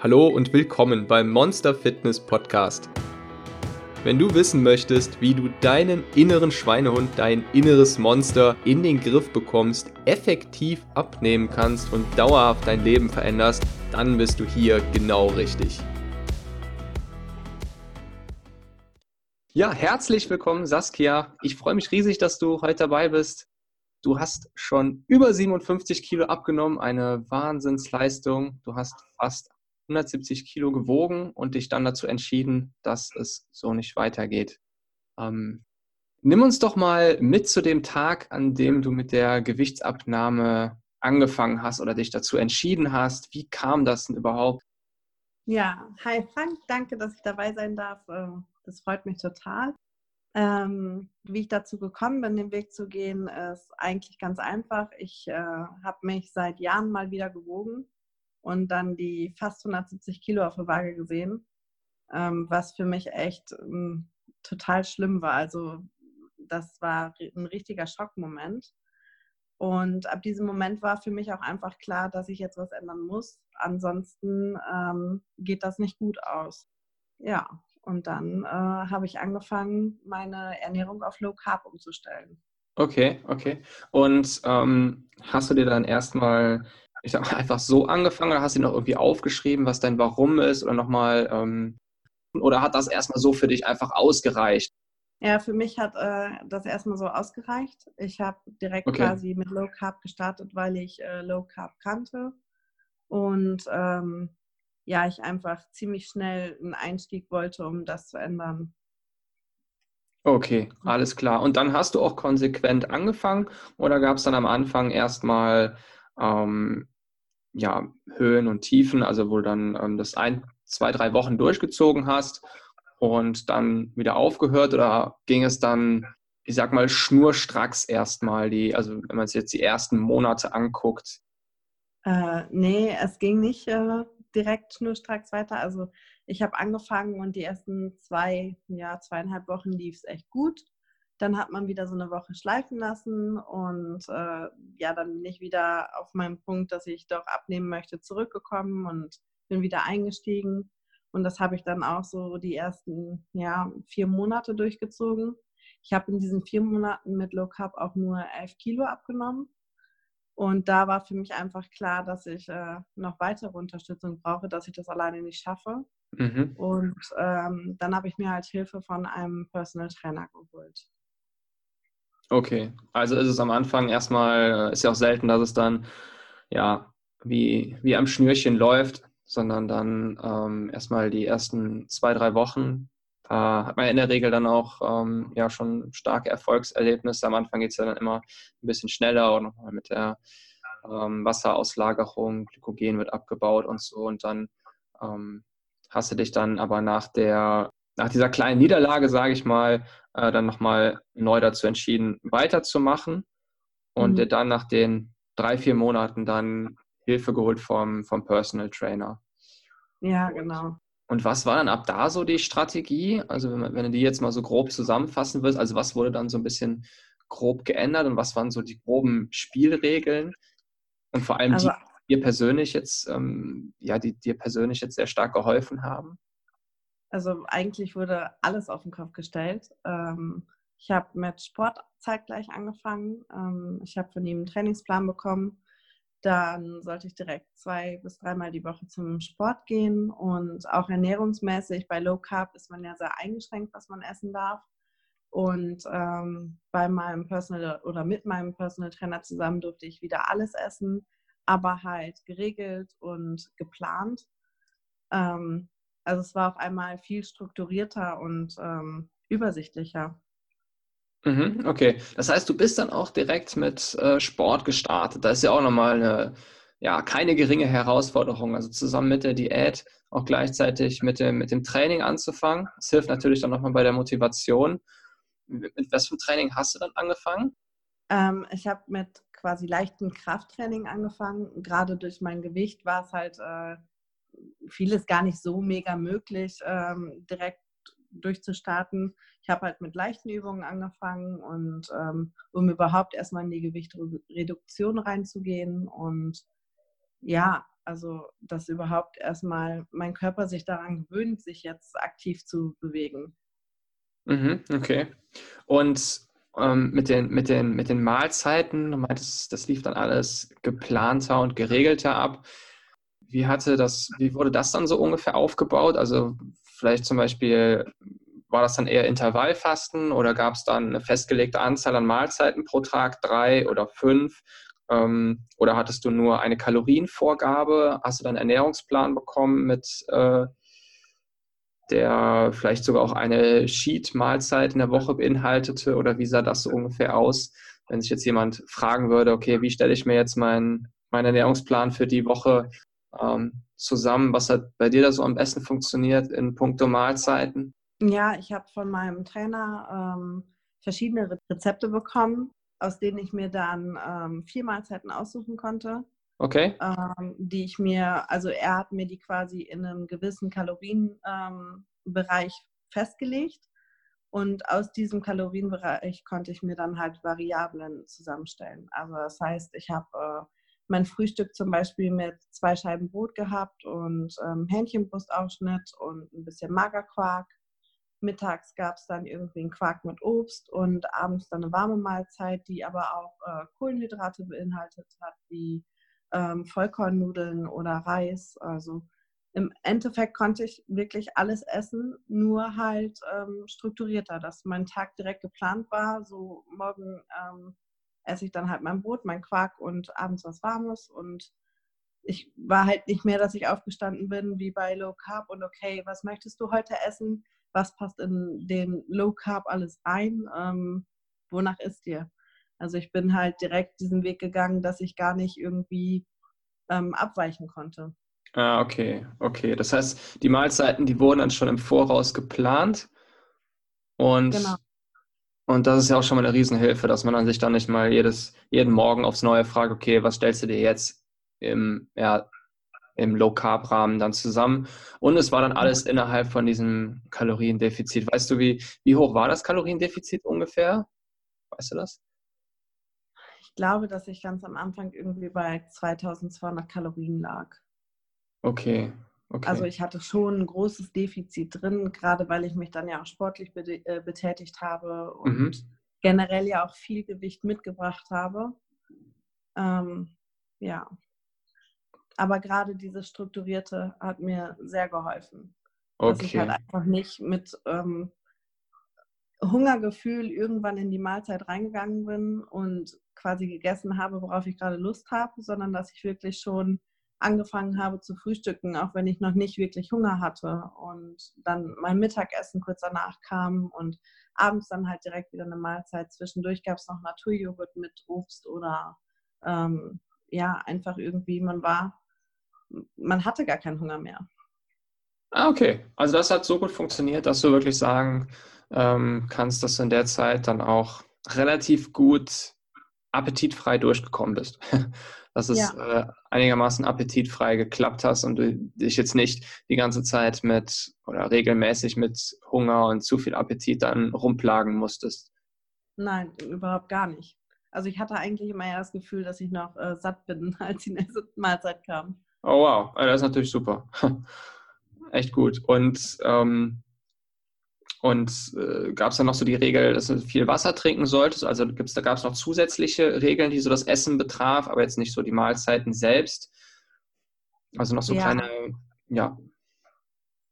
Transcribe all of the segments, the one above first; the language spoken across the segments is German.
Hallo und willkommen beim Monster Fitness Podcast. Wenn du wissen möchtest, wie du deinen inneren Schweinehund, dein inneres Monster in den Griff bekommst, effektiv abnehmen kannst und dauerhaft dein Leben veränderst, dann bist du hier genau richtig. Ja, herzlich willkommen, Saskia. Ich freue mich riesig, dass du heute dabei bist. Du hast schon über 57 Kilo abgenommen, eine Wahnsinnsleistung. Du hast fast 170 Kilo gewogen und dich dann dazu entschieden, dass es so nicht weitergeht. Ähm, nimm uns doch mal mit zu dem Tag, an dem du mit der Gewichtsabnahme angefangen hast oder dich dazu entschieden hast. Wie kam das denn überhaupt? Ja, hi Frank, danke, dass ich dabei sein darf. Ähm, das freut mich total. Ähm, wie ich dazu gekommen bin, den Weg zu gehen, ist eigentlich ganz einfach. Ich äh, habe mich seit Jahren mal wieder gewogen und dann die fast 170 Kilo auf der Waage gesehen, ähm, was für mich echt ähm, total schlimm war. Also das war ein richtiger Schockmoment. Und ab diesem Moment war für mich auch einfach klar, dass ich jetzt was ändern muss. Ansonsten ähm, geht das nicht gut aus. Ja, und dann äh, habe ich angefangen, meine Ernährung auf Low Carb umzustellen. Okay, okay. Und ähm, hast du dir dann erstmal ich sag mal, einfach so angefangen oder hast du noch irgendwie aufgeschrieben, was dein Warum ist oder nochmal, ähm, oder hat das erstmal so für dich einfach ausgereicht? Ja, für mich hat äh, das erstmal so ausgereicht. Ich habe direkt okay. quasi mit Low Carb gestartet, weil ich äh, Low Carb kannte und ähm, ja, ich einfach ziemlich schnell einen Einstieg wollte, um das zu ändern. Okay, alles klar. Und dann hast du auch konsequent angefangen oder gab es dann am Anfang erstmal ähm, ja, Höhen und Tiefen, also wo du dann ähm, das ein, zwei, drei Wochen durchgezogen hast und dann wieder aufgehört oder ging es dann, ich sag mal, schnurstracks erstmal, die, also wenn man sich jetzt die ersten Monate anguckt? Äh, nee, es ging nicht äh, direkt schnurstracks weiter. Also ich habe angefangen und die ersten zwei, ja, zweieinhalb Wochen lief es echt gut. Dann hat man wieder so eine Woche schleifen lassen und äh, ja, dann bin ich wieder auf meinen Punkt, dass ich doch abnehmen möchte, zurückgekommen und bin wieder eingestiegen. Und das habe ich dann auch so die ersten ja, vier Monate durchgezogen. Ich habe in diesen vier Monaten mit Low Carb auch nur elf Kilo abgenommen. Und da war für mich einfach klar, dass ich äh, noch weitere Unterstützung brauche, dass ich das alleine nicht schaffe. Mhm. Und ähm, dann habe ich mir halt Hilfe von einem Personal Trainer geholt. Okay, also ist es am Anfang erstmal, ist ja auch selten, dass es dann ja wie, wie am Schnürchen läuft, sondern dann ähm, erstmal die ersten zwei, drei Wochen. Da hat man in der Regel dann auch ähm, ja schon starke Erfolgserlebnisse. Am Anfang geht es ja dann immer ein bisschen schneller und nochmal mit der ähm, Wasserauslagerung, Glykogen wird abgebaut und so. Und dann ähm, hast du dich dann aber nach der nach dieser kleinen Niederlage, sage ich mal, äh, dann nochmal neu dazu entschieden, weiterzumachen und mhm. dann nach den drei, vier Monaten dann Hilfe geholt vom, vom Personal Trainer. Ja, genau. Und was war dann ab da so die Strategie? Also wenn, wenn du die jetzt mal so grob zusammenfassen willst, also was wurde dann so ein bisschen grob geändert und was waren so die groben Spielregeln? Und vor allem also, die dir persönlich jetzt, ähm, ja, die dir persönlich jetzt sehr stark geholfen haben? Also eigentlich wurde alles auf den Kopf gestellt. Ähm, ich habe mit Sport zeitgleich angefangen. Ähm, ich habe von ihm einen Trainingsplan bekommen. Dann sollte ich direkt zwei bis dreimal die Woche zum Sport gehen und auch ernährungsmäßig. Bei Low Carb ist man ja sehr eingeschränkt, was man essen darf. Und ähm, bei meinem Personal oder mit meinem Personal Trainer zusammen durfte ich wieder alles essen, aber halt geregelt und geplant. Ähm, also es war auf einmal viel strukturierter und ähm, übersichtlicher. Mhm, okay, das heißt, du bist dann auch direkt mit äh, Sport gestartet. Da ist ja auch nochmal eine, ja, keine geringe Herausforderung. Also zusammen mit der Diät auch gleichzeitig mit dem, mit dem Training anzufangen. Das hilft natürlich dann nochmal bei der Motivation. Mit, was für Training hast du dann angefangen? Ähm, ich habe mit quasi leichtem Krafttraining angefangen. Gerade durch mein Gewicht war es halt äh, vieles gar nicht so mega möglich, ähm, direkt durchzustarten. Ich habe halt mit leichten Übungen angefangen und ähm, um überhaupt erstmal in die Gewichtreduktion reinzugehen. Und ja, Also, dass überhaupt erstmal mein Körper sich daran gewöhnt, sich jetzt aktiv zu bewegen. Mhm, okay. Und ähm, mit, den, mit, den, mit den Mahlzeiten, du meintest, das lief dann alles geplanter und geregelter ab. Wie hatte das, wie wurde das dann so ungefähr aufgebaut? Also vielleicht zum Beispiel, war das dann eher Intervallfasten oder gab es dann eine festgelegte Anzahl an Mahlzeiten pro Tag, drei oder fünf? Ähm, oder hattest du nur eine Kalorienvorgabe? Hast du dann einen Ernährungsplan bekommen mit äh, der vielleicht sogar auch eine Sheet-Mahlzeit in der Woche beinhaltete? Oder wie sah das so ungefähr aus, wenn sich jetzt jemand fragen würde, okay, wie stelle ich mir jetzt meinen mein Ernährungsplan für die Woche ähm, zusammen? Was hat bei dir da so am besten funktioniert in puncto Mahlzeiten? Ja, ich habe von meinem Trainer ähm, verschiedene Rezepte bekommen, aus denen ich mir dann ähm, vier Mahlzeiten aussuchen konnte. Okay. Ähm, die ich mir, also er hat mir die quasi in einem gewissen Kalorienbereich ähm, festgelegt. Und aus diesem Kalorienbereich konnte ich mir dann halt Variablen zusammenstellen. Also das heißt, ich habe äh, mein Frühstück zum Beispiel mit zwei Scheiben Brot gehabt und ähm, Hähnchenbrustaufschnitt und ein bisschen Magerquark. Mittags gab es dann irgendwie einen Quark mit Obst und abends dann eine warme Mahlzeit, die aber auch äh, Kohlenhydrate beinhaltet hat, wie ähm, Vollkornnudeln oder Reis. Also im Endeffekt konnte ich wirklich alles essen, nur halt ähm, strukturierter, dass mein Tag direkt geplant war. So morgen ähm, esse ich dann halt mein Brot, mein Quark und abends was Warmes. Und ich war halt nicht mehr, dass ich aufgestanden bin wie bei Low Carb und okay, was möchtest du heute essen? Was passt in den Low Carb alles rein? Ähm, wonach ist dir? Also ich bin halt direkt diesen Weg gegangen, dass ich gar nicht irgendwie ähm, abweichen konnte. Ah, okay, okay. Das heißt, die Mahlzeiten, die wurden dann schon im Voraus geplant. Und, genau. Und das ist ja auch schon mal eine Riesenhilfe, dass man dann sich dann nicht mal jedes, jeden Morgen aufs Neue fragt, okay, was stellst du dir jetzt im, ja, im Low-Carb-Rahmen dann zusammen. Und es war dann alles innerhalb von diesem Kaloriendefizit. Weißt du, wie, wie hoch war das Kaloriendefizit ungefähr? Weißt du das? glaube, dass ich ganz am Anfang irgendwie bei 2200 Kalorien lag. Okay. Okay. Also ich hatte schon ein großes Defizit drin, gerade weil ich mich dann ja auch sportlich äh, betätigt habe und mhm. generell ja auch viel Gewicht mitgebracht habe. Ähm, ja. Aber gerade dieses Strukturierte hat mir sehr geholfen. Okay. Dass ich halt einfach nicht mit ähm, Hungergefühl irgendwann in die Mahlzeit reingegangen bin und quasi gegessen habe, worauf ich gerade Lust habe, sondern dass ich wirklich schon angefangen habe zu frühstücken, auch wenn ich noch nicht wirklich Hunger hatte und dann mein Mittagessen kurz danach kam und abends dann halt direkt wieder eine Mahlzeit. Zwischendurch gab es noch Naturjoghurt mit Obst oder ähm, ja, einfach irgendwie, man war, man hatte gar keinen Hunger mehr. Ah, okay. Also das hat so gut funktioniert, dass du wirklich sagen ähm, kannst, dass du in der Zeit dann auch relativ gut appetitfrei durchgekommen bist. Dass es ja. äh, einigermaßen appetitfrei geklappt hast und du dich jetzt nicht die ganze Zeit mit oder regelmäßig mit Hunger und zu viel Appetit dann rumplagen musstest. Nein, überhaupt gar nicht. Also ich hatte eigentlich immer eher das Gefühl, dass ich noch äh, satt bin, als die nächste Mahlzeit kam. Oh wow, das ist natürlich super. Echt gut. Und ähm, und äh, gab es dann noch so die Regel, dass du viel Wasser trinken solltest? Also gibt's, da gab es noch zusätzliche Regeln, die so das Essen betraf, aber jetzt nicht so die Mahlzeiten selbst. Also noch so ja. kleine, ja.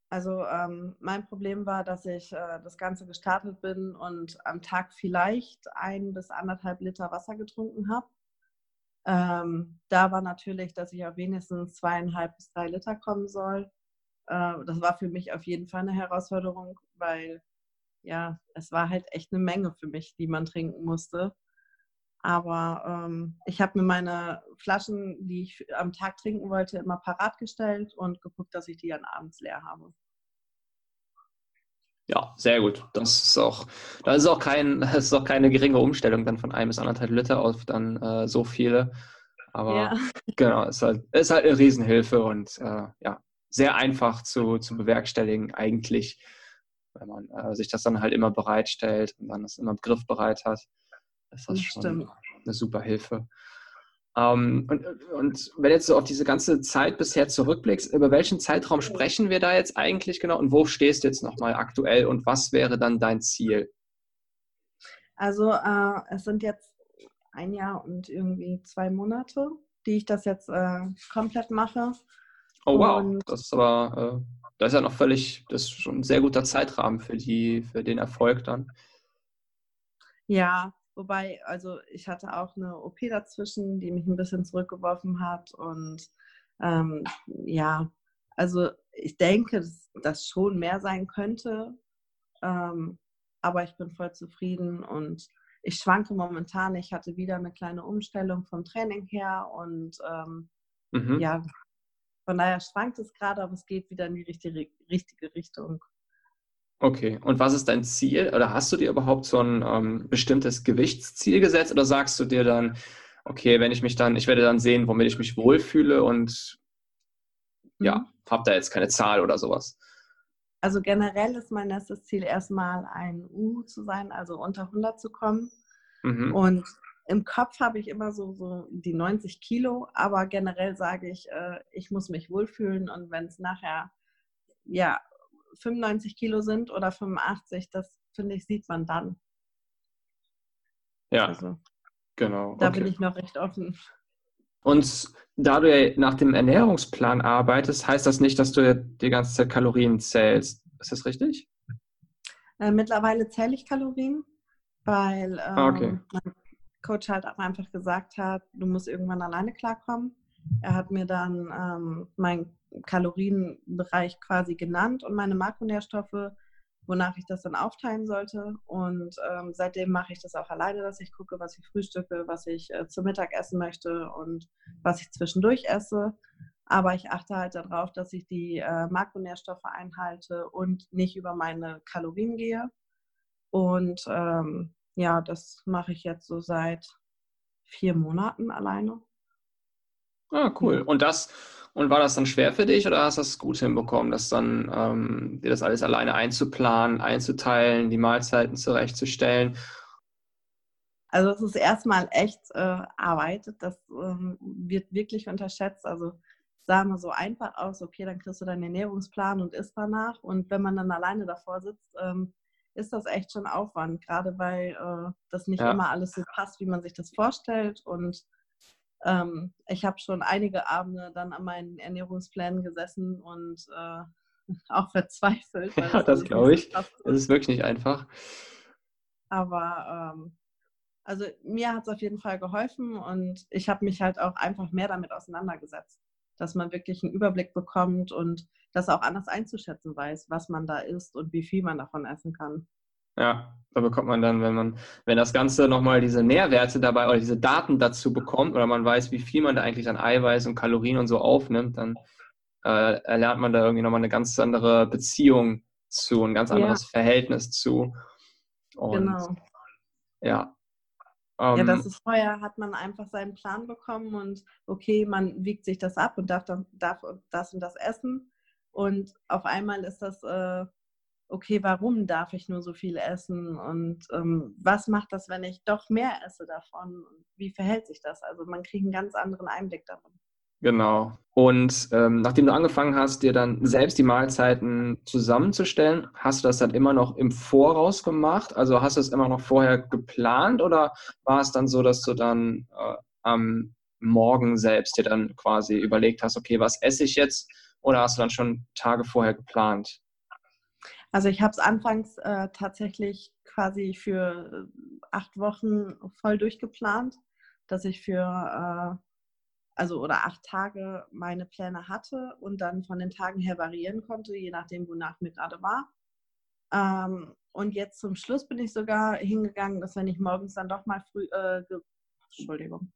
Also ähm, mein Problem war, dass ich äh, das Ganze gestartet bin und am Tag vielleicht ein bis anderthalb Liter Wasser getrunken habe. Ähm, da war natürlich, dass ich auf wenigstens zweieinhalb bis drei Liter kommen soll. Äh, das war für mich auf jeden Fall eine Herausforderung, weil ja, es war halt echt eine Menge für mich, die man trinken musste. Aber ähm, ich habe mir meine Flaschen, die ich am Tag trinken wollte, immer parat gestellt und geguckt, dass ich die dann abends leer habe. Ja, sehr gut. Das ist auch, das ist auch kein, das ist auch keine geringe Umstellung dann von ein bis anderthalb Liter auf dann äh, so viele. Aber ja. genau, ist halt, ist halt eine Riesenhilfe und äh, ja, sehr einfach zu, zu bewerkstelligen eigentlich, wenn man äh, sich das dann halt immer bereitstellt und dann das immer griffbereit hat. Ist das, das schon stimmt. eine super Hilfe. Ähm, und, und wenn jetzt so auf diese ganze Zeit bisher zurückblickst, über welchen Zeitraum sprechen wir da jetzt eigentlich genau und wo stehst du jetzt nochmal aktuell und was wäre dann dein Ziel? Also äh, es sind jetzt ein Jahr und irgendwie zwei Monate, die ich das jetzt äh, komplett mache. Oh wow, und das ist aber, äh, das ist ja noch völlig, das ist schon ein sehr guter Zeitrahmen für, die, für den Erfolg dann. Ja, wobei, also ich hatte auch eine OP dazwischen, die mich ein bisschen zurückgeworfen hat und ähm, ja, also ich denke, dass das schon mehr sein könnte, ähm, aber ich bin voll zufrieden und ich schwanke momentan. Ich hatte wieder eine kleine Umstellung vom Training her und ähm, mhm. ja, von daher schwankt es gerade, aber es geht wieder in die richtige, richtige Richtung. Okay, und was ist dein Ziel? Oder hast du dir überhaupt so ein ähm, bestimmtes Gewichtsziel gesetzt? Oder sagst du dir dann, okay, wenn ich mich dann, ich werde dann sehen, womit ich mich wohlfühle und ja, mhm. habe da jetzt keine Zahl oder sowas? Also generell ist mein erstes Ziel erstmal ein U zu sein, also unter 100 zu kommen. Mhm. Und im Kopf habe ich immer so, so die 90 Kilo, aber generell sage ich, äh, ich muss mich wohlfühlen und wenn es nachher ja 95 Kilo sind oder 85, das finde ich, sieht man dann. Ja, also, genau. Da okay. bin ich noch recht offen. Und da du ja nach dem Ernährungsplan arbeitest, heißt das nicht, dass du die ganze Zeit Kalorien zählst. Ist das richtig? Äh, mittlerweile zähle ich Kalorien, weil ähm, okay. mein Coach halt auch einfach gesagt hat, du musst irgendwann alleine klarkommen. Er hat mir dann ähm, meinen Kalorienbereich quasi genannt und meine Makronährstoffe, wonach ich das dann aufteilen sollte. Und ähm, seitdem mache ich das auch alleine, dass ich gucke, was ich frühstücke, was ich äh, zum Mittag essen möchte und was ich zwischendurch esse. Aber ich achte halt darauf, dass ich die äh, Makronährstoffe einhalte und nicht über meine Kalorien gehe. Und ähm, ja, das mache ich jetzt so seit vier Monaten alleine. Ah, cool. Und das, und war das dann schwer für dich oder hast du das gut hinbekommen, das dann ähm, dir das alles alleine einzuplanen, einzuteilen, die Mahlzeiten zurechtzustellen? Also es ist erstmal echt äh, Arbeit. Das ähm, wird wirklich unterschätzt. Also sah mal so einfach aus, okay, dann kriegst du deinen Ernährungsplan und isst danach. Und wenn man dann alleine davor sitzt, ähm, ist das echt schon Aufwand, gerade weil äh, das nicht ja. immer alles so passt, wie man sich das vorstellt. Und ähm, ich habe schon einige Abende dann an meinen Ernährungsplänen gesessen und äh, auch verzweifelt. ja, das, das glaube ich. Es ist wirklich nicht einfach. Aber ähm, also mir hat es auf jeden Fall geholfen und ich habe mich halt auch einfach mehr damit auseinandergesetzt, dass man wirklich einen Überblick bekommt und das auch anders einzuschätzen weiß, was man da isst und wie viel man davon essen kann. Ja, da bekommt man dann, wenn man, wenn das Ganze nochmal diese Nährwerte dabei oder diese Daten dazu bekommt oder man weiß, wie viel man da eigentlich an Eiweiß und Kalorien und so aufnimmt, dann äh, erlernt man da irgendwie nochmal eine ganz andere Beziehung zu, ein ganz anderes ja. Verhältnis zu. Und, genau. Ja. Ähm, ja, das ist vorher, hat man einfach seinen Plan bekommen und okay, man wiegt sich das ab und darf, dann, darf das und das essen. Und auf einmal ist das äh, okay, warum darf ich nur so viel essen und ähm, was macht das, wenn ich doch mehr esse davon und wie verhält sich das? Also man kriegt einen ganz anderen Einblick davon. Genau. Und ähm, nachdem du angefangen hast, dir dann selbst die Mahlzeiten zusammenzustellen, hast du das dann immer noch im Voraus gemacht? Also hast du es immer noch vorher geplant oder war es dann so, dass du dann äh, am Morgen selbst dir dann quasi überlegt hast, okay, was esse ich jetzt? Oder hast du dann schon Tage vorher geplant? Also ich habe es anfangs äh, tatsächlich quasi für äh, acht Wochen voll durchgeplant, dass ich für äh, also oder acht Tage meine Pläne hatte und dann von den Tagen her variieren konnte, je nachdem, wonach mir gerade war. Ähm, und jetzt zum Schluss bin ich sogar hingegangen, dass wenn ich morgens dann doch mal früh, äh, Entschuldigung,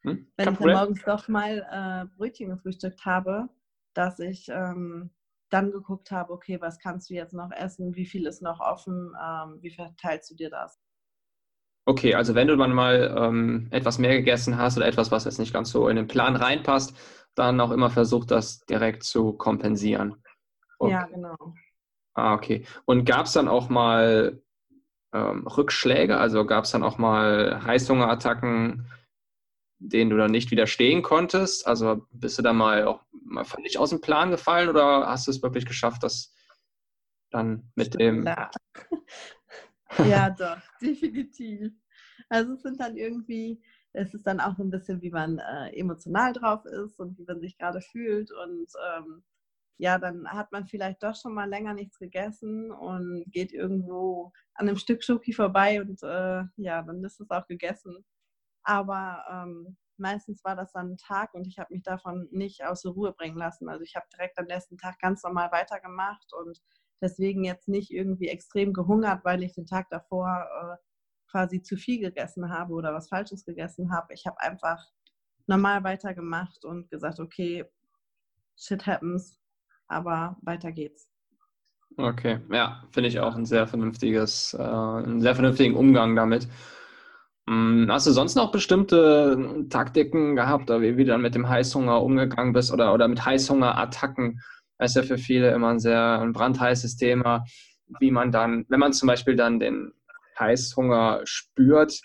hm? wenn ich dann morgens doch mal äh, Brötchen gefrühstückt habe, dass ich ähm, dann geguckt habe, okay, was kannst du jetzt noch essen, wie viel ist noch offen, ähm, wie verteilst du dir das? Okay, also wenn du dann mal ähm, etwas mehr gegessen hast oder etwas, was jetzt nicht ganz so in den Plan reinpasst, dann auch immer versucht, das direkt zu kompensieren. Okay. Ja, genau. Ah, okay. Und gab es dann auch mal ähm, Rückschläge? Also gab es dann auch mal Heißhungerattacken, denen du dann nicht widerstehen konntest? Also bist du da mal auch mal völlig aus dem Plan gefallen oder hast du es wirklich geschafft, das dann mit dem. Ja, ja doch, definitiv. Also es sind dann irgendwie, es ist dann auch so ein bisschen, wie man äh, emotional drauf ist und wie man sich gerade fühlt. Und ähm, ja, dann hat man vielleicht doch schon mal länger nichts gegessen und geht irgendwo an einem Stück Schoki vorbei und äh, ja, dann ist es auch gegessen. Aber ähm, meistens war das dann ein Tag und ich habe mich davon nicht aus der Ruhe bringen lassen. Also ich habe direkt am nächsten Tag ganz normal weitergemacht und deswegen jetzt nicht irgendwie extrem gehungert, weil ich den Tag davor äh, quasi zu viel gegessen habe oder was Falsches gegessen habe. Ich habe einfach normal weitergemacht und gesagt, okay, shit happens, aber weiter geht's. Okay, ja, finde ich auch ein sehr vernünftiges, äh, einen sehr vernünftigen Umgang damit. Hm, hast du sonst noch bestimmte Taktiken gehabt, wie du dann mit dem Heißhunger umgegangen bist oder, oder mit Heißhungerattacken? Das ist ja für viele immer ein sehr ein brandheißes Thema, wie man dann, wenn man zum Beispiel dann den Heißhunger spürt,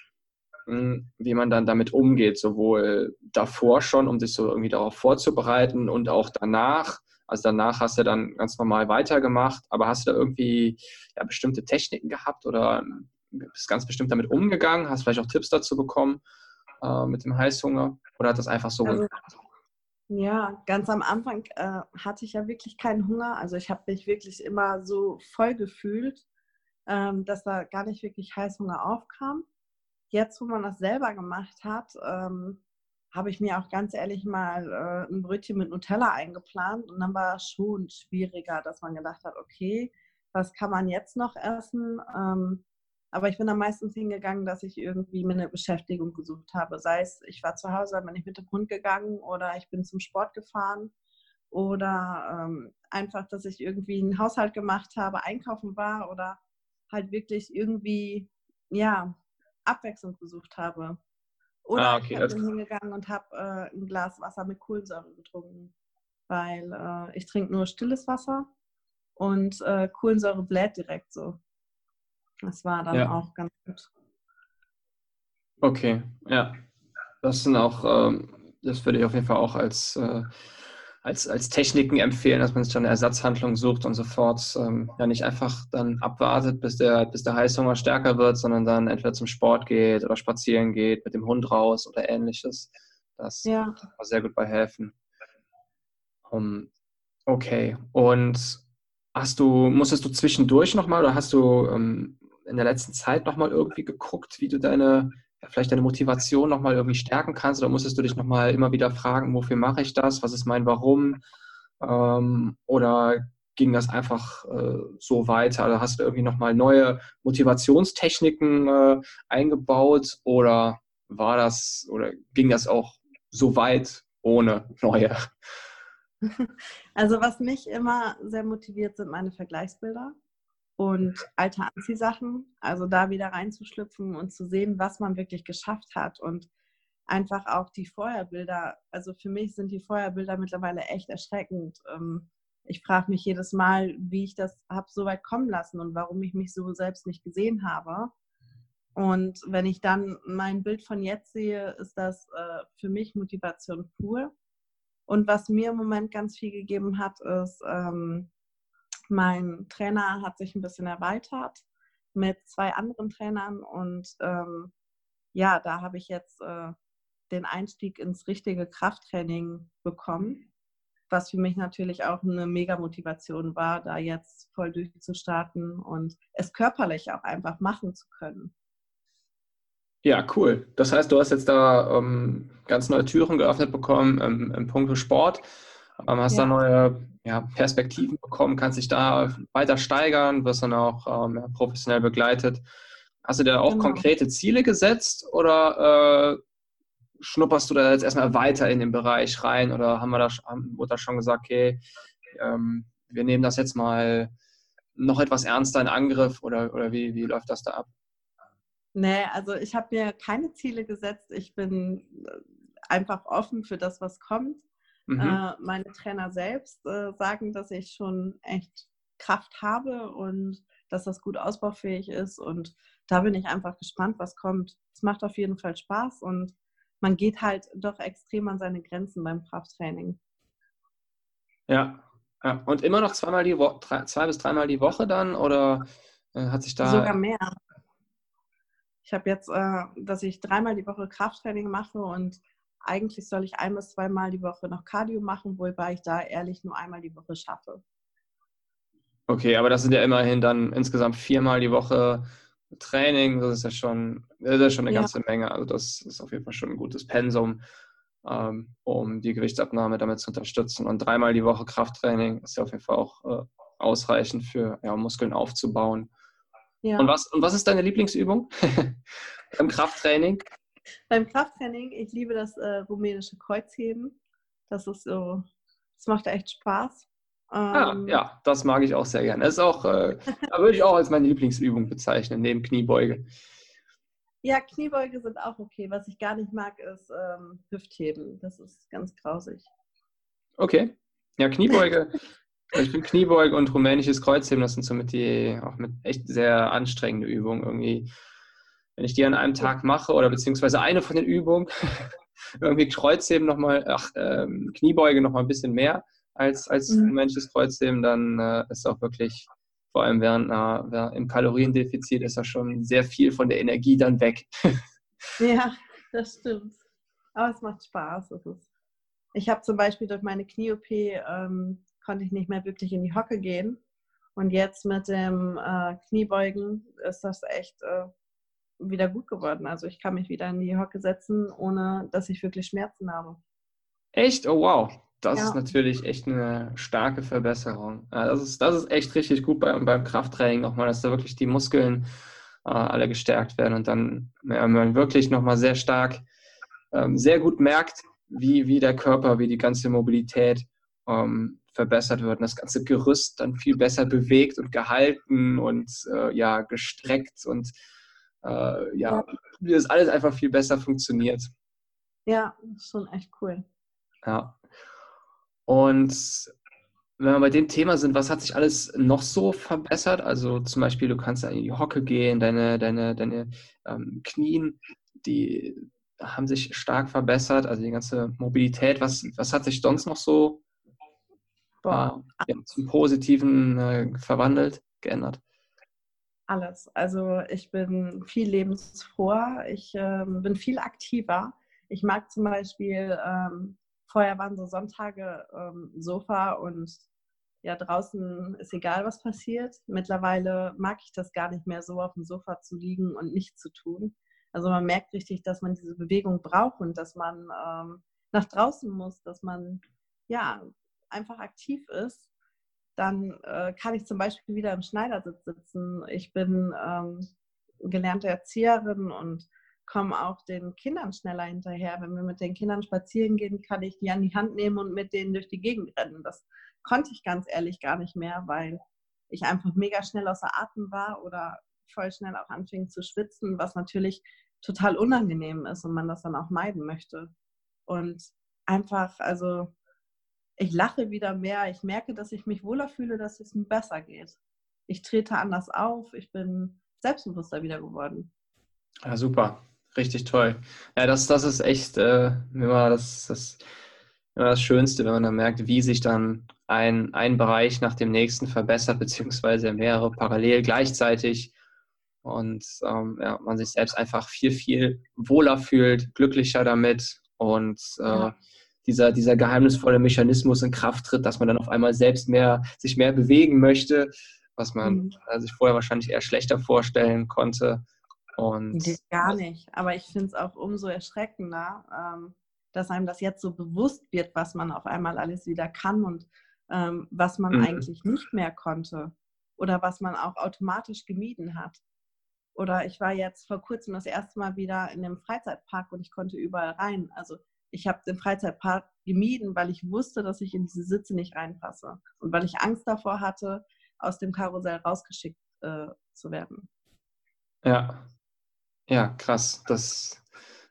hm, wie man dann damit umgeht, sowohl davor schon, um sich so irgendwie darauf vorzubereiten und auch danach. Also danach hast du dann ganz normal weitergemacht, aber hast du da irgendwie ja, bestimmte Techniken gehabt oder bist ganz bestimmt damit umgegangen? Hast vielleicht auch Tipps dazu bekommen äh, mit dem Heißhunger? Oder hat das einfach so also, Ja, ganz am Anfang äh, hatte ich ja wirklich keinen Hunger. Also ich habe mich wirklich immer so voll gefühlt, ähm, dass da gar nicht wirklich Heißhunger aufkam. Jetzt, wo man das selber gemacht hat, ähm, habe ich mir auch ganz ehrlich mal äh, ein Brötchen mit Nutella eingeplant und dann war es schon schwieriger, dass man gedacht hat, okay, was kann man jetzt noch essen? Ähm, aber ich bin dann meistens hingegangen, dass ich irgendwie mir eine Beschäftigung gesucht habe. Sei es, ich war zu Hause, bin ich mit dem Hund gegangen oder ich bin zum Sport gefahren oder ähm, einfach, dass ich irgendwie einen Haushalt gemacht habe, einkaufen war oder halt wirklich irgendwie, ja, Abwechslung gesucht habe. Oder ah, okay. ich bin hingegangen und habe äh, ein Glas Wasser mit Kohlensäure getrunken, weil äh, ich trinke nur stilles Wasser und äh, Kohlensäure bläht direkt so. Das war dann ja. auch ganz gut. Okay, ja. Das sind auch, ähm, das würde ich auf jeden Fall auch als, äh, als, als Techniken empfehlen, dass man sich dann eine Ersatzhandlung sucht und sofort ähm, ja nicht einfach dann abwartet, bis der, bis der Heißhunger stärker wird, sondern dann entweder zum Sport geht oder spazieren geht, mit dem Hund raus oder ähnliches. Das ja. kann sehr gut bei helfen. Um, okay. Und hast du, musstest du zwischendurch nochmal oder hast du ähm, in der letzten Zeit nochmal irgendwie geguckt, wie du deine, ja, vielleicht deine Motivation nochmal irgendwie stärken kannst? Oder musstest du dich nochmal immer wieder fragen, wofür mache ich das? Was ist mein Warum? Ähm, oder ging das einfach äh, so weiter? Oder hast du irgendwie nochmal neue Motivationstechniken äh, eingebaut? Oder war das, oder ging das auch so weit ohne neue? Also was mich immer sehr motiviert, sind meine Vergleichsbilder und alte Anziehsachen. Also da wieder reinzuschlüpfen und zu sehen, was man wirklich geschafft hat und einfach auch die Feuerbilder. Also für mich sind die Feuerbilder mittlerweile echt erschreckend. Ähm, ich frage mich jedes Mal, wie ich das habe so weit kommen lassen und warum ich mich so selbst nicht gesehen habe. Und wenn ich dann mein Bild von jetzt sehe, ist das äh, für mich Motivation pur. Und was mir im Moment ganz viel gegeben hat, ist, ähm, mein Trainer hat sich ein bisschen erweitert mit zwei anderen Trainern und ähm, ja, da habe ich jetzt äh, den Einstieg ins richtige Krafttraining bekommen, was für mich natürlich auch eine mega Motivation war, da jetzt voll durchzustarten und es körperlich auch einfach machen zu können. Ja, cool. Das heißt, du hast jetzt da ähm, ganz neue Türen geöffnet bekommen im, im Punkt Sport ähm, hast ja. da neue ja, Perspektiven bekommen, kannst dich da weiter steigern, wirst dann auch ähm, professionell begleitet. Hast du dir auch genau. konkrete Ziele gesetzt oder äh, schnupperst du da jetzt erstmal weiter in den Bereich rein oder haben wir da, haben, wurde da schon gesagt, okay, ähm, wir nehmen das jetzt mal noch etwas ernster in Angriff oder, oder wie, wie läuft das da ab? Nee, also ich habe mir keine Ziele gesetzt. Ich bin äh, einfach offen für das, was kommt. Mhm. Äh, meine Trainer selbst äh, sagen, dass ich schon echt Kraft habe und dass das gut ausbaufähig ist. Und da bin ich einfach gespannt, was kommt. Es macht auf jeden Fall Spaß und man geht halt doch extrem an seine Grenzen beim Krafttraining. Ja, ja. und immer noch zweimal die Woche, zwei bis dreimal die Woche dann oder äh, hat sich da. Sogar mehr. Ich habe jetzt, äh, dass ich dreimal die Woche Krafttraining mache und eigentlich soll ich ein bis zweimal die Woche noch Cardio machen, wobei ich da ehrlich nur einmal die Woche schaffe. Okay, aber das sind ja immerhin dann insgesamt viermal die Woche Training. Das ist ja schon, das ist schon eine ja. ganze Menge. Also das ist auf jeden Fall schon ein gutes Pensum, ähm, um die Gewichtsabnahme damit zu unterstützen. Und dreimal die Woche Krafttraining ist ja auf jeden Fall auch äh, ausreichend für ja, Muskeln aufzubauen. Ja. Und, was, und was ist deine Lieblingsübung beim Krafttraining? Beim Krafttraining, ich liebe das äh, rumänische Kreuzheben. Das ist so, das macht echt Spaß. Ah, ähm, ja, das mag ich auch sehr gerne. Das ist auch, äh, da würde ich auch als meine Lieblingsübung bezeichnen, neben Kniebeuge. Ja, Kniebeuge sind auch okay. Was ich gar nicht mag, ist ähm, Hüftheben. Das ist ganz grausig. Okay. Ja, Kniebeuge. ich finde Kniebeuge und rumänisches Kreuzheben, das sind somit die auch mit echt sehr anstrengende Übungen irgendwie. Wenn ich die an einem Tag mache oder beziehungsweise eine von den Übungen, irgendwie Kreuzheben nochmal, ach, ähm, Kniebeuge nochmal ein bisschen mehr als, als mhm. rumänisches Kreuzheben, dann äh, ist auch wirklich, vor allem während einer, im Kaloriendefizit, ist ja schon sehr viel von der Energie dann weg. ja, das stimmt. Aber es macht Spaß. Es ist ich habe zum Beispiel durch meine Knie-OP ähm, konnte ich nicht mehr wirklich in die Hocke gehen. Und jetzt mit dem äh, Kniebeugen ist das echt äh, wieder gut geworden. Also ich kann mich wieder in die Hocke setzen, ohne dass ich wirklich Schmerzen habe. Echt? Oh wow. Das ja. ist natürlich echt eine starke Verbesserung. Das ist, das ist echt richtig gut beim, beim Krafttraining nochmal, dass da wirklich die Muskeln äh, alle gestärkt werden und dann ja, man wirklich nochmal sehr stark, ähm, sehr gut merkt, wie, wie der Körper, wie die ganze Mobilität ähm, verbessert wird und das ganze Gerüst dann viel besser bewegt und gehalten und äh, ja, gestreckt und äh, ja, wie das alles einfach viel besser funktioniert. Ja, schon echt cool. Ja. Und wenn wir bei dem Thema sind, was hat sich alles noch so verbessert? Also zum Beispiel, du kannst in die Hocke gehen, deine, deine, deine ähm, Knien, die haben sich stark verbessert, also die ganze Mobilität. Was, was hat sich sonst noch so äh, ja, zum Positiven äh, verwandelt, geändert? Alles. Also ich bin viel lebensfroher, ich äh, bin viel aktiver. Ich mag zum Beispiel ähm, Vorher waren so Sonntage ähm, Sofa und ja, draußen ist egal, was passiert. Mittlerweile mag ich das gar nicht mehr so, auf dem Sofa zu liegen und nichts zu tun. Also man merkt richtig, dass man diese Bewegung braucht und dass man ähm, nach draußen muss, dass man ja einfach aktiv ist. Dann äh, kann ich zum Beispiel wieder im Schneidersitz sitzen. Ich bin ähm, gelernte Erzieherin und komme auch den Kindern schneller hinterher. Wenn wir mit den Kindern spazieren gehen, kann ich die an die Hand nehmen und mit denen durch die Gegend rennen. Das konnte ich ganz ehrlich gar nicht mehr, weil ich einfach mega schnell außer Atem war oder voll schnell auch anfing zu schwitzen, was natürlich total unangenehm ist und man das dann auch meiden möchte. Und einfach, also ich lache wieder mehr, ich merke, dass ich mich wohler fühle, dass es mir besser geht. Ich trete anders auf, ich bin selbstbewusster wieder geworden. Ja, super. Richtig toll. Ja, das, das ist echt äh, immer, das, das, immer das Schönste, wenn man dann merkt, wie sich dann ein, ein Bereich nach dem nächsten verbessert, beziehungsweise mehrere parallel gleichzeitig und ähm, ja, man sich selbst einfach viel, viel wohler fühlt, glücklicher damit und äh, ja. Dieser, dieser geheimnisvolle Mechanismus in Kraft tritt, dass man dann auf einmal selbst mehr, sich mehr bewegen möchte, was man mhm. äh, sich vorher wahrscheinlich eher schlechter vorstellen konnte. Und Gar nicht. Aber ich finde es auch umso erschreckender, ähm, dass einem das jetzt so bewusst wird, was man auf einmal alles wieder kann und ähm, was man mhm. eigentlich nicht mehr konnte oder was man auch automatisch gemieden hat. Oder ich war jetzt vor kurzem das erste Mal wieder in einem Freizeitpark und ich konnte überall rein. Also ich habe den Freizeitpark gemieden, weil ich wusste, dass ich in diese Sitze nicht reinpasse und weil ich Angst davor hatte, aus dem Karussell rausgeschickt äh, zu werden. Ja, ja, krass. Das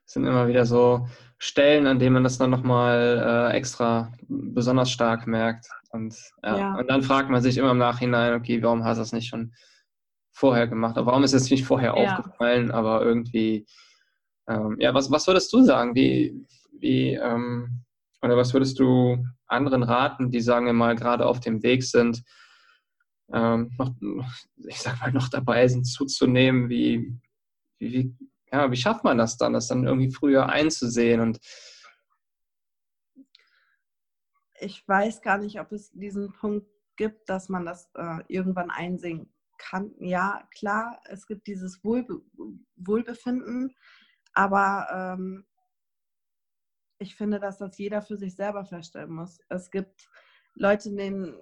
sind immer wieder so Stellen, an denen man das dann nochmal äh, extra besonders stark merkt. Und, ja. ja. und dann fragt man sich immer im Nachhinein, okay, warum hast du das nicht schon vorher gemacht? Oder warum ist es nicht vorher ja. aufgefallen? Aber irgendwie Ähm, ja, was, was würdest du sagen? Wie, wie, ähm, oder was würdest du anderen raten, die, sagen wir mal, gerade auf dem Weg sind, ähm, noch, ich sag mal, noch dabei sind zuzunehmen? Wie, wie, ja, wie schafft man das dann, das dann irgendwie früher einzusehen und ich weiß gar nicht, ob es diesen Punkt gibt, dass man das äh, irgendwann einsehen kann. Ja, klar, es gibt dieses Wohlbe Wohlbefinden, aber ähm, ich finde, dass das jeder für sich selber feststellen muss. Es gibt Leute, denen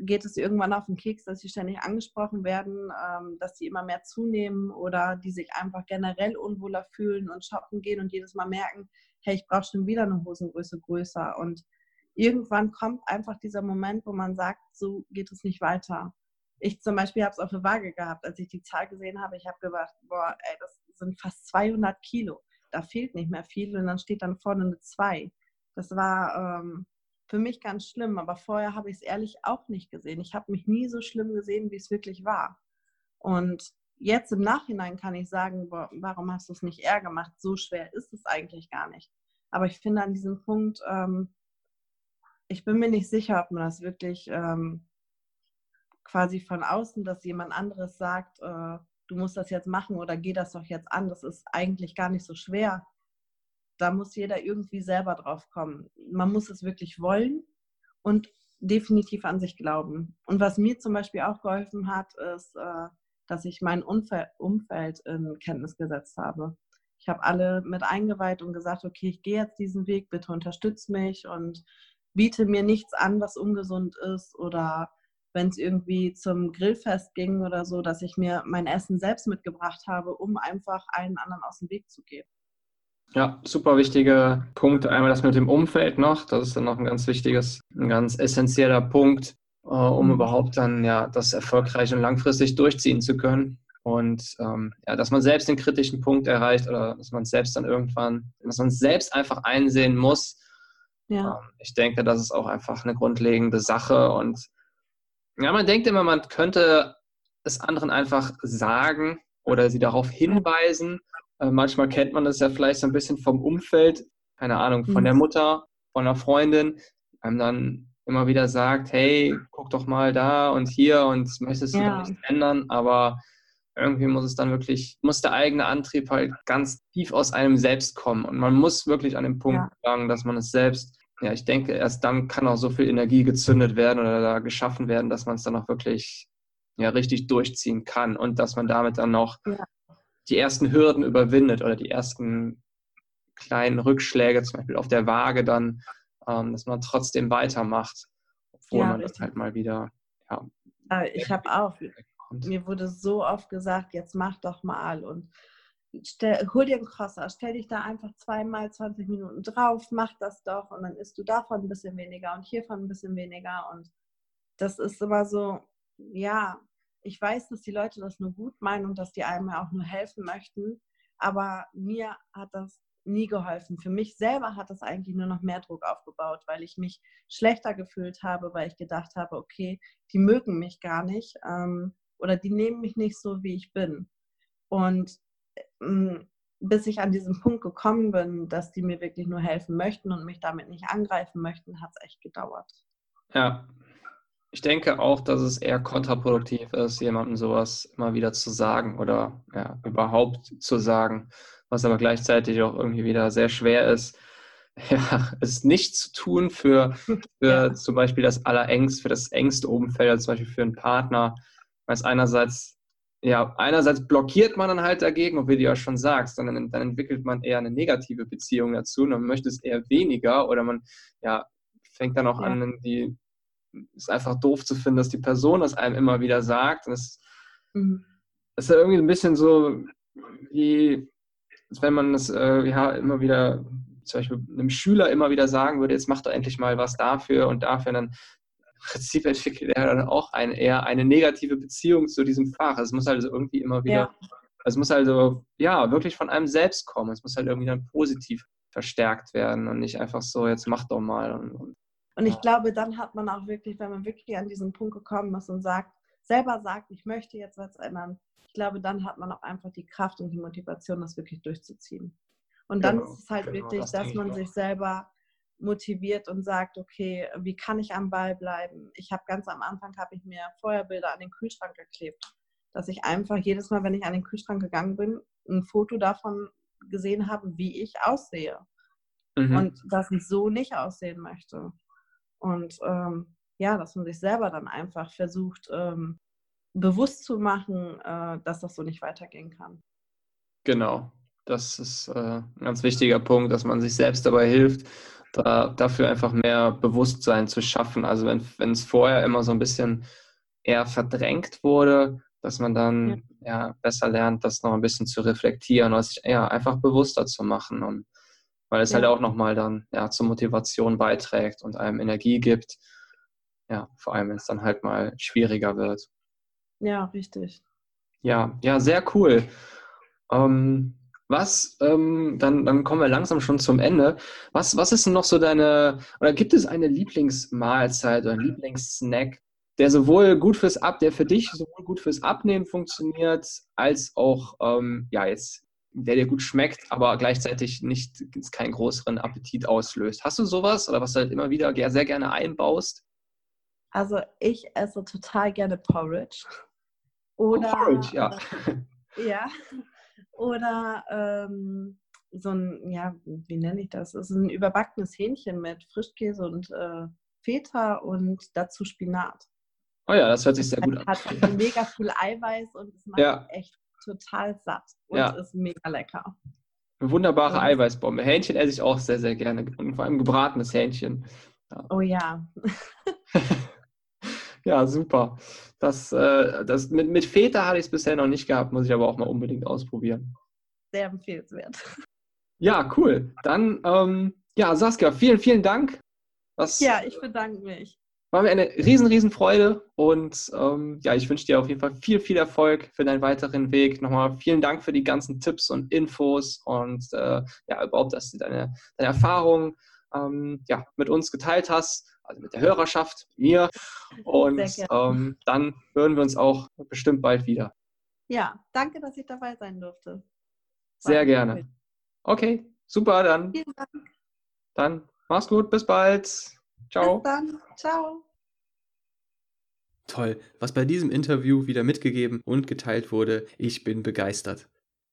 geht es irgendwann auf den Keks, dass sie ständig angesprochen werden, ähm, dass sie immer mehr zunehmen oder die sich einfach generell unwohler fühlen und shoppen gehen und jedes Mal merken, hey, ich brauche schon wieder eine Hosengröße größer. Und irgendwann kommt einfach dieser Moment, wo man sagt, so geht es nicht weiter. Ich zum Beispiel habe es auf der Waage gehabt, als ich die Zahl gesehen habe. Ich habe gedacht, boah, ey, das sind fast 200 Kilo. Da fehlt nicht mehr viel und dann steht dann vorne eine 2. Das war ähm, für mich ganz schlimm, aber vorher habe ich es ehrlich auch nicht gesehen. Ich habe mich nie so schlimm gesehen, wie es wirklich war. Und jetzt im Nachhinein kann ich sagen, warum hast du es nicht eher gemacht? So schwer ist es eigentlich gar nicht. Aber ich finde an diesem Punkt, ähm, ich bin mir nicht sicher, ob man das wirklich ähm, quasi von außen, dass jemand anderes sagt, äh, du musst das jetzt machen oder geh das doch jetzt an. Das ist eigentlich gar nicht so schwer. Da muss jeder irgendwie selber drauf kommen. Man muss es wirklich wollen und definitiv an sich glauben. Und was mir zum Beispiel auch geholfen hat, ist, äh, dass ich mein Umfeld in Kenntnis gesetzt habe. Ich habe alle mit eingeweiht und gesagt, okay, ich gehe jetzt diesen Weg, bitte unterstützt mich und biete mir nichts an, was ungesund ist oder wenn es irgendwie zum Grillfest ging oder so, dass ich mir mein Essen selbst mitgebracht habe, um einfach allen anderen aus dem Weg zu gehen. Ja, super wichtiger Punkt. Einmal das mit dem Umfeld noch. Das ist dann noch ein ganz wichtiges, ein ganz essentieller Punkt, äh, um mhm. überhaupt dann ja das erfolgreich und langfristig durchziehen zu können. Und ähm, ja, dass man selbst den kritischen Punkt erreicht oder dass man es selbst dann irgendwann, dass man es selbst einfach einsehen muss, ja. Ähm, ich denke, das ist auch einfach eine grundlegende Sache. Und ja, man denkt immer, man könnte es anderen einfach sagen oder sie darauf hinweisen. Äh, manchmal kennt man das ja vielleicht so ein bisschen vom Umfeld, keine Ahnung, von mhm. der Mutter, von einer Freundin, einem dann immer wieder sagt, hey, guck doch mal da und hier und möchtest du ja. nichts ändern, aber irgendwie muss es dann wirklich, muss der eigene Antrieb halt ganz tief aus einem selbst kommen. Und man muss wirklich an den Punkt ja. sagen, dass man es selbst, ja, ich denke, erst dann kann auch so viel Energie gezündet werden oder da geschaffen werden, dass man es dann auch wirklich ja, richtig durchziehen kann und dass man damit dann noch ja. die ersten Hürden überwindet oder die ersten kleinen Rückschläge, zum Beispiel auf der Waage dann, ähm, dass man trotzdem weitermacht, obwohl ja, man richtig. das halt mal wieder, ja. Ich habe auch, mir wurde so oft gesagt, jetzt mach doch mal und stell, hol dir einen Crosser, stell dich da einfach zweimal 20 Minuten drauf, mach das doch und dann isst du davon ein bisschen weniger und hiervon ein bisschen weniger und das ist immer so, ja, ich weiß, dass die Leute das nur gut meinen und dass die einem ja auch nur helfen möchten, aber mir hat das nie geholfen. Für mich selber hat das eigentlich nur noch mehr Druck aufgebaut, weil ich mich schlechter gefühlt habe, weil ich gedacht habe, okay, die mögen mich gar nicht. Ähm, oder die nehmen mich nicht so, wie ich bin. Und bis ich an diesen Punkt gekommen bin, dass die mir wirklich nur helfen möchten und mich damit nicht angreifen möchten, hat es echt gedauert. Ja, ich denke auch, dass es eher kontraproduktiv ist, jemandem sowas immer wieder zu sagen oder ja, überhaupt zu sagen, was aber gleichzeitig auch irgendwie wieder sehr schwer ist, ja, es nicht zu tun für, für ja. zum Beispiel das Allerengst, für das engste Umfeld, also zum Beispiel für einen Partner, weil es einerseits, ja, einerseits blockiert man dann halt dagegen, und wie du ja schon sagst, dann, dann entwickelt man eher eine negative Beziehung dazu und man möchte es eher weniger oder man, ja, fängt dann auch ja. an, die, ist einfach doof zu finden, dass die Person das einem immer wieder sagt. Und das, mhm. ist ja irgendwie ein bisschen so, wie, als wenn man das äh, ja, immer wieder, zum Beispiel einem Schüler immer wieder sagen würde, jetzt mach doch endlich mal was dafür und dafür. Und dann Prinzip entwickelt er dann auch ein, eher eine negative Beziehung zu diesem Fach. Es muss also irgendwie immer wieder, ja. es muss also ja wirklich von einem selbst kommen. Es muss halt irgendwie dann positiv verstärkt werden und nicht einfach so, jetzt mach doch mal. Und, und, und ich ja. glaube, dann hat man auch wirklich, wenn man wirklich an diesen Punkt gekommen ist und sagt, selber sagt, ich möchte jetzt was ändern, ich glaube, dann hat man auch einfach die Kraft und die Motivation, das wirklich durchzuziehen. Und dann genau, ist es halt genau, wichtig, das dass man sich selber motiviert und sagt, okay, wie kann ich am Ball bleiben? Ich habe ganz am Anfang habe ich mir Feuerbilder an den Kühlschrank geklebt, dass ich einfach jedes Mal, wenn ich an den Kühlschrank gegangen bin, ein Foto davon gesehen habe, wie ich aussehe mhm. und dass ich so nicht aussehen möchte. Und ähm, ja, dass man sich selber dann einfach versucht, ähm, bewusst zu machen, äh, dass das so nicht weitergehen kann. Genau, das ist äh, ein ganz wichtiger Punkt, dass man sich selbst dabei hilft, da, dafür einfach mehr Bewusstsein zu schaffen. Also wenn, es vorher immer so ein bisschen eher verdrängt wurde, dass man dann ja. ja besser lernt, das noch ein bisschen zu reflektieren und sich ja, einfach bewusster zu machen. Und weil es halt ja. halt auch nochmal dann ja, zur Motivation beiträgt und einem Energie gibt. Ja, vor allem, wenn es dann halt mal schwieriger wird. Ja, richtig. Ja, ja, sehr cool. Ähm, was, ähm, dann, dann kommen wir langsam schon zum Ende. Was, was ist denn noch so deine, oder gibt es eine Lieblingsmahlzeit oder einen Lieblingssnack, der sowohl gut fürs Ab, der für dich sowohl gut fürs Abnehmen funktioniert, als auch, ähm, ja, jetzt, der dir gut schmeckt, aber gleichzeitig nicht keinen größeren Appetit auslöst. Hast du sowas oder was du halt immer wieder sehr gerne einbaust? Also ich esse total gerne Porridge. Oh, oder, oh, Porridge, ja. ja. Oder ähm, so ein, ja, wie nenne ich das? Es ist ein überbackenes Hähnchen mit Frischkäse und äh, Feta und dazu Spinat. Oh ja, das hört sich sehr gut an. Hat mega viel Eiweiß und es macht ja. echt total satt und ja. ist mega lecker. Eine wunderbare und, Eiweißbombe. Hähnchen esse ich auch sehr, sehr gerne. Und vor allem gebratenes Hähnchen. Ja. Oh ja. ja, super. Das, äh, das, mit, mit Feta hatte ich es bisher noch nicht gehabt, muss ich aber auch mal unbedingt ausprobieren. Sehr empfehlenswert. Ja, cool. Dann, ähm, ja, Saskia, vielen, vielen Dank. Was, ja, ich bedanke mich. War mir eine riesen, riesen Freude und ähm, ja, ich wünsche dir auf jeden Fall viel, viel Erfolg für deinen weiteren Weg. Nochmal vielen Dank für die ganzen Tipps und Infos und äh, ja, überhaupt, dass du deine, deine Erfahrungen ähm, ja, mit uns geteilt hast, also mit der Hörerschaft, mir. Und ähm, dann hören wir uns auch bestimmt bald wieder. Ja, danke, dass ich dabei sein durfte. War Sehr gerne. Okay, super, dann. Vielen Dank. Dann mach's gut, bis bald. Ciao. Bis dann. Ciao. Toll, was bei diesem Interview wieder mitgegeben und geteilt wurde. Ich bin begeistert.